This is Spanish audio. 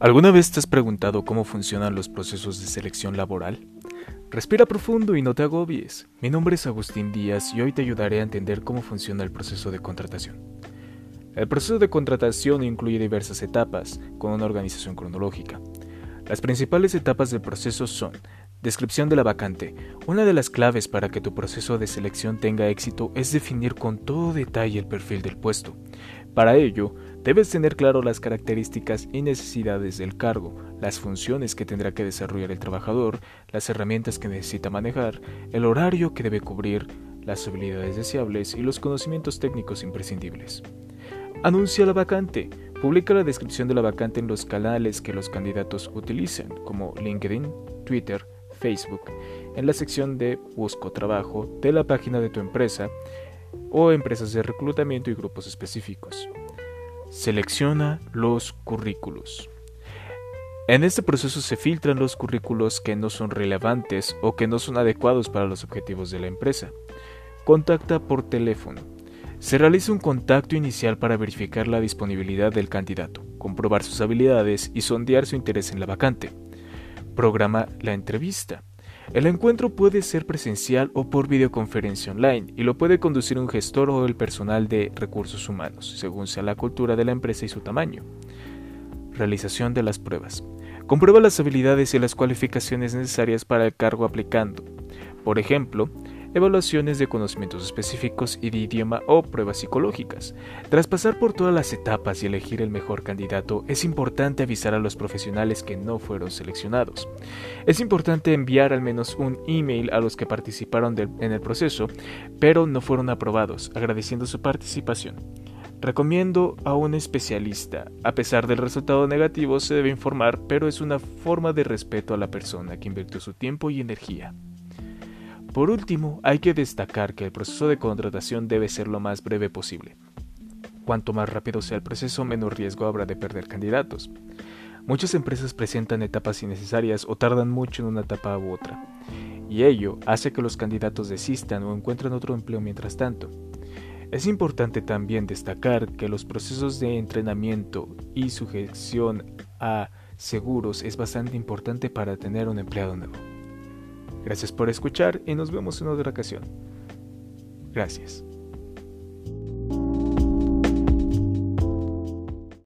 ¿Alguna vez te has preguntado cómo funcionan los procesos de selección laboral? Respira profundo y no te agobies. Mi nombre es Agustín Díaz y hoy te ayudaré a entender cómo funciona el proceso de contratación. El proceso de contratación incluye diversas etapas, con una organización cronológica. Las principales etapas del proceso son Descripción de la vacante. Una de las claves para que tu proceso de selección tenga éxito es definir con todo detalle el perfil del puesto. Para ello, debes tener claro las características y necesidades del cargo, las funciones que tendrá que desarrollar el trabajador, las herramientas que necesita manejar, el horario que debe cubrir, las habilidades deseables y los conocimientos técnicos imprescindibles. Anuncia la vacante. Publica la descripción de la vacante en los canales que los candidatos utilizan, como LinkedIn, Twitter, Facebook, en la sección de Busco Trabajo de la página de tu empresa o empresas de reclutamiento y grupos específicos. Selecciona los currículos. En este proceso se filtran los currículos que no son relevantes o que no son adecuados para los objetivos de la empresa. Contacta por teléfono. Se realiza un contacto inicial para verificar la disponibilidad del candidato, comprobar sus habilidades y sondear su interés en la vacante. Programa la entrevista. El encuentro puede ser presencial o por videoconferencia online y lo puede conducir un gestor o el personal de recursos humanos, según sea la cultura de la empresa y su tamaño. Realización de las pruebas. Comprueba las habilidades y las cualificaciones necesarias para el cargo aplicando. Por ejemplo, evaluaciones de conocimientos específicos y de idioma o pruebas psicológicas. Tras pasar por todas las etapas y elegir el mejor candidato, es importante avisar a los profesionales que no fueron seleccionados. Es importante enviar al menos un email a los que participaron en el proceso, pero no fueron aprobados, agradeciendo su participación. Recomiendo a un especialista. A pesar del resultado negativo se debe informar, pero es una forma de respeto a la persona que invirtió su tiempo y energía. Por último, hay que destacar que el proceso de contratación debe ser lo más breve posible. Cuanto más rápido sea el proceso, menos riesgo habrá de perder candidatos. Muchas empresas presentan etapas innecesarias o tardan mucho en una etapa u otra, y ello hace que los candidatos desistan o encuentren otro empleo mientras tanto. Es importante también destacar que los procesos de entrenamiento y sujeción a seguros es bastante importante para tener un empleado nuevo. Gracias por escuchar y nos vemos en otra ocasión. Gracias.